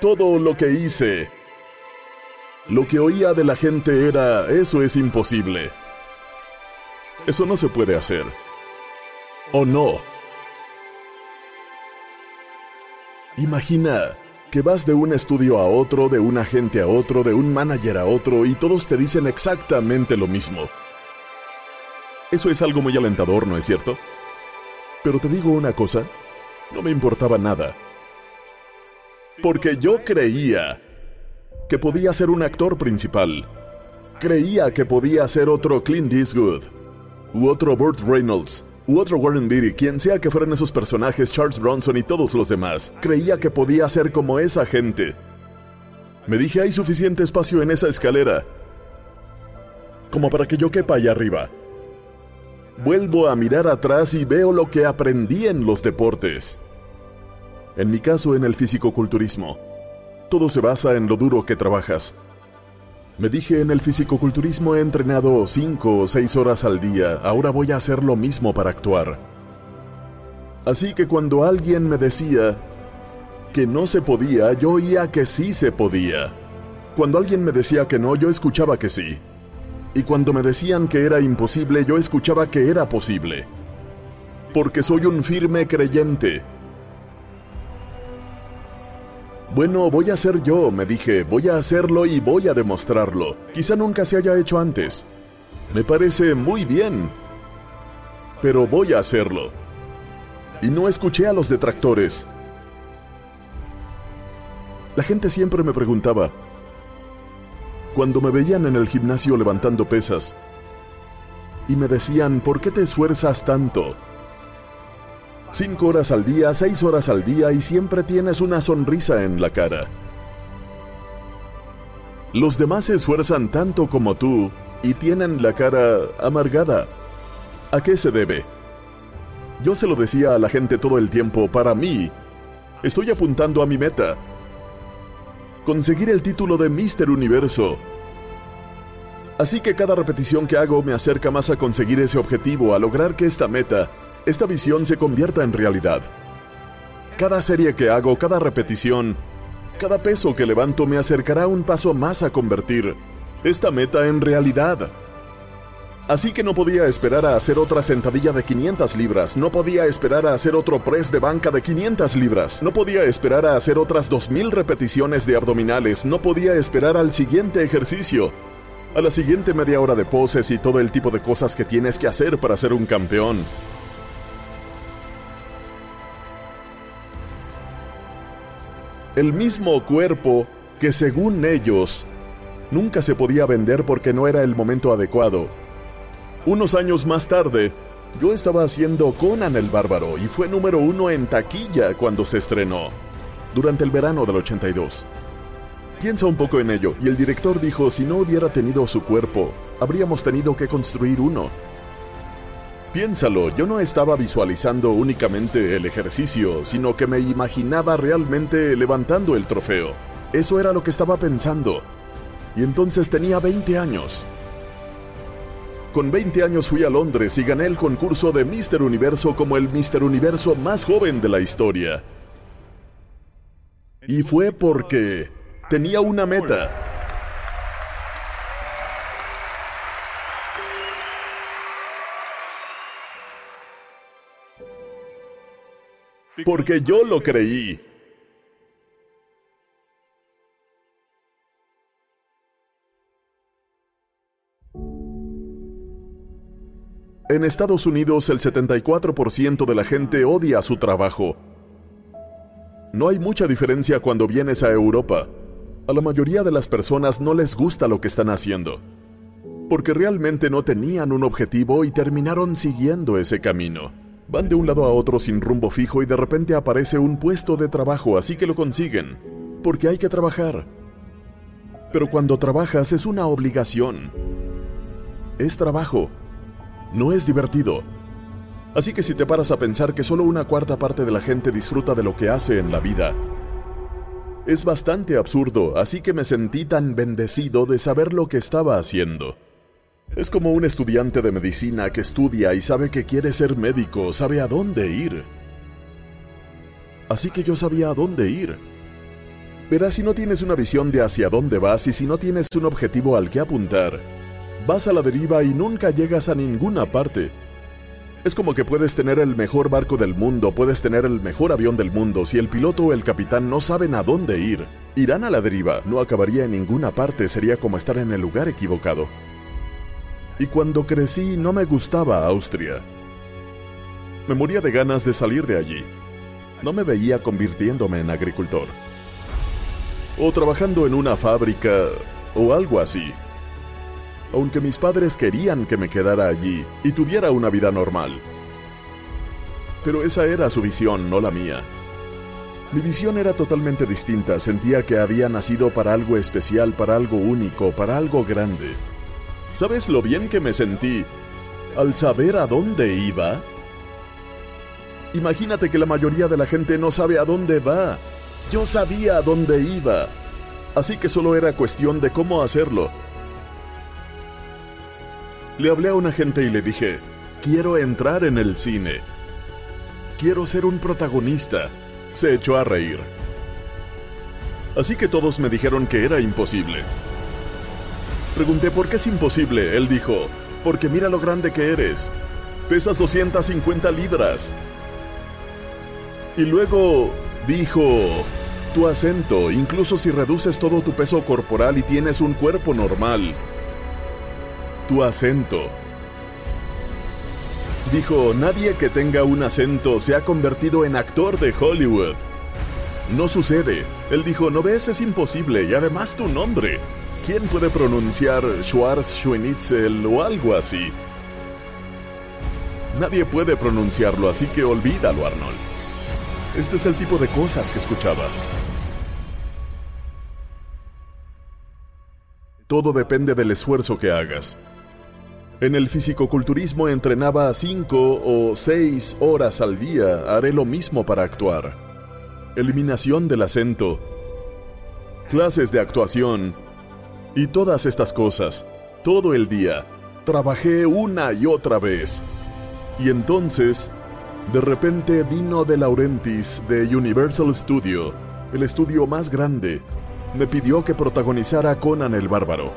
Todo lo que hice, lo que oía de la gente era, eso es imposible. Eso no se puede hacer. ¿O no? Imagina que vas de un estudio a otro, de un agente a otro, de un manager a otro y todos te dicen exactamente lo mismo. Eso es algo muy alentador, ¿no es cierto? Pero te digo una cosa, no me importaba nada. Porque yo creía que podía ser un actor principal. Creía que podía ser otro Clint Eastwood, u otro Burt Reynolds, u otro Warren Beatty, quien sea que fueran esos personajes, Charles Bronson y todos los demás. Creía que podía ser como esa gente. Me dije, hay suficiente espacio en esa escalera, como para que yo quepa allá arriba. Vuelvo a mirar atrás y veo lo que aprendí en los deportes. En mi caso, en el fisicoculturismo. Todo se basa en lo duro que trabajas. Me dije, en el fisicoculturismo he entrenado 5 o 6 horas al día, ahora voy a hacer lo mismo para actuar. Así que cuando alguien me decía que no se podía, yo oía que sí se podía. Cuando alguien me decía que no, yo escuchaba que sí. Y cuando me decían que era imposible, yo escuchaba que era posible. Porque soy un firme creyente bueno, voy a ser yo, me dije, voy a hacerlo y voy a demostrarlo. Quizá nunca se haya hecho antes. Me parece muy bien. Pero voy a hacerlo. Y no escuché a los detractores. La gente siempre me preguntaba, cuando me veían en el gimnasio levantando pesas, y me decían, ¿por qué te esfuerzas tanto? Cinco horas al día, seis horas al día y siempre tienes una sonrisa en la cara. Los demás se esfuerzan tanto como tú y tienen la cara amargada. ¿A qué se debe? Yo se lo decía a la gente todo el tiempo, para mí, estoy apuntando a mi meta. Conseguir el título de Mister Universo. Así que cada repetición que hago me acerca más a conseguir ese objetivo, a lograr que esta meta esta visión se convierta en realidad. Cada serie que hago, cada repetición, cada peso que levanto me acercará un paso más a convertir esta meta en realidad. Así que no podía esperar a hacer otra sentadilla de 500 libras, no podía esperar a hacer otro press de banca de 500 libras, no podía esperar a hacer otras 2000 repeticiones de abdominales, no podía esperar al siguiente ejercicio, a la siguiente media hora de poses y todo el tipo de cosas que tienes que hacer para ser un campeón. El mismo cuerpo que según ellos nunca se podía vender porque no era el momento adecuado. Unos años más tarde, yo estaba haciendo Conan el Bárbaro y fue número uno en taquilla cuando se estrenó, durante el verano del 82. Piensa un poco en ello, y el director dijo, si no hubiera tenido su cuerpo, habríamos tenido que construir uno. Piénsalo, yo no estaba visualizando únicamente el ejercicio, sino que me imaginaba realmente levantando el trofeo. Eso era lo que estaba pensando. Y entonces tenía 20 años. Con 20 años fui a Londres y gané el concurso de Mister Universo como el Mister Universo más joven de la historia. Y fue porque tenía una meta. Porque yo lo creí. En Estados Unidos el 74% de la gente odia su trabajo. No hay mucha diferencia cuando vienes a Europa. A la mayoría de las personas no les gusta lo que están haciendo, porque realmente no tenían un objetivo y terminaron siguiendo ese camino. Van de un lado a otro sin rumbo fijo y de repente aparece un puesto de trabajo, así que lo consiguen, porque hay que trabajar. Pero cuando trabajas es una obligación. Es trabajo no es divertido. Así que si te paras a pensar que solo una cuarta parte de la gente disfruta de lo que hace en la vida, es bastante absurdo, así que me sentí tan bendecido de saber lo que estaba haciendo. Es como un estudiante de medicina que estudia y sabe que quiere ser médico, sabe a dónde ir. Así que yo sabía a dónde ir. Verás, si no tienes una visión de hacia dónde vas y si no tienes un objetivo al que apuntar, vas a la deriva y nunca llegas a ninguna parte. Es como que puedes tener el mejor barco del mundo, puedes tener el mejor avión del mundo, si el piloto o el capitán no saben a dónde ir, irán a la deriva, no acabaría en ninguna parte, sería como estar en el lugar equivocado. Y cuando crecí no me gustaba Austria. Me moría de ganas de salir de allí. No me veía convirtiéndome en agricultor. O trabajando en una fábrica o algo así aunque mis padres querían que me quedara allí y tuviera una vida normal. Pero esa era su visión, no la mía. Mi visión era totalmente distinta, sentía que había nacido para algo especial, para algo único, para algo grande. ¿Sabes lo bien que me sentí al saber a dónde iba? Imagínate que la mayoría de la gente no sabe a dónde va. Yo sabía a dónde iba. Así que solo era cuestión de cómo hacerlo. Le hablé a un agente y le dije, quiero entrar en el cine. Quiero ser un protagonista. Se echó a reír. Así que todos me dijeron que era imposible. Pregunté por qué es imposible. Él dijo, porque mira lo grande que eres. Pesas 250 libras. Y luego dijo, tu acento, incluso si reduces todo tu peso corporal y tienes un cuerpo normal, tu acento. Dijo, nadie que tenga un acento se ha convertido en actor de Hollywood. No sucede. Él dijo, no ves, es imposible, y además tu nombre. ¿Quién puede pronunciar Schwarzschweinitzel o algo así? Nadie puede pronunciarlo, así que olvídalo, Arnold. Este es el tipo de cosas que escuchaba. Todo depende del esfuerzo que hagas. En el fisicoculturismo entrenaba 5 o 6 horas al día. Haré lo mismo para actuar. Eliminación del acento. Clases de actuación. Y todas estas cosas. Todo el día. Trabajé una y otra vez. Y entonces, de repente Dino de Laurentiis de Universal Studio, el estudio más grande, me pidió que protagonizara Conan el Bárbaro.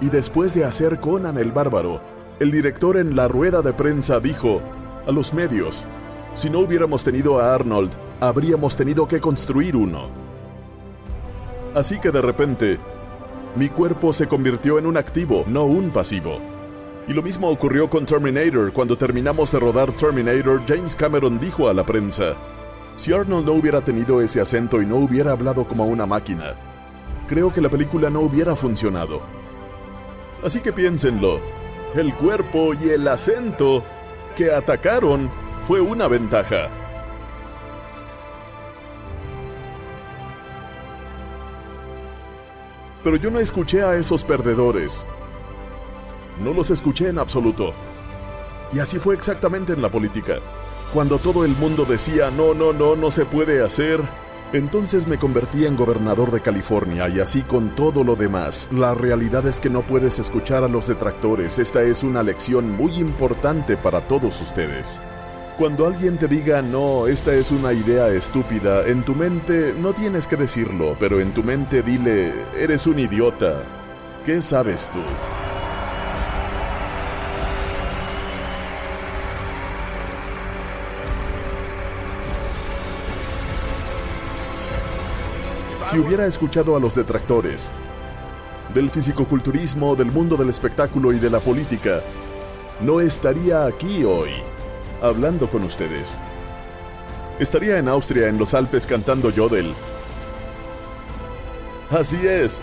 Y después de hacer Conan el Bárbaro, el director en la rueda de prensa dijo a los medios, si no hubiéramos tenido a Arnold, habríamos tenido que construir uno. Así que de repente, mi cuerpo se convirtió en un activo, no un pasivo. Y lo mismo ocurrió con Terminator. Cuando terminamos de rodar Terminator, James Cameron dijo a la prensa, si Arnold no hubiera tenido ese acento y no hubiera hablado como una máquina, creo que la película no hubiera funcionado. Así que piénsenlo, el cuerpo y el acento que atacaron fue una ventaja. Pero yo no escuché a esos perdedores. No los escuché en absoluto. Y así fue exactamente en la política. Cuando todo el mundo decía, no, no, no, no se puede hacer, entonces me convertí en gobernador de California y así con todo lo demás. La realidad es que no puedes escuchar a los detractores. Esta es una lección muy importante para todos ustedes. Cuando alguien te diga, no, esta es una idea estúpida, en tu mente no tienes que decirlo, pero en tu mente dile, eres un idiota. ¿Qué sabes tú? Si hubiera escuchado a los detractores del fisicoculturismo, del mundo del espectáculo y de la política, no estaría aquí hoy hablando con ustedes. Estaría en Austria, en los Alpes, cantando Yodel. Así es.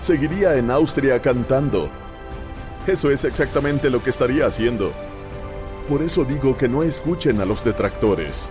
Seguiría en Austria cantando. Eso es exactamente lo que estaría haciendo. Por eso digo que no escuchen a los detractores.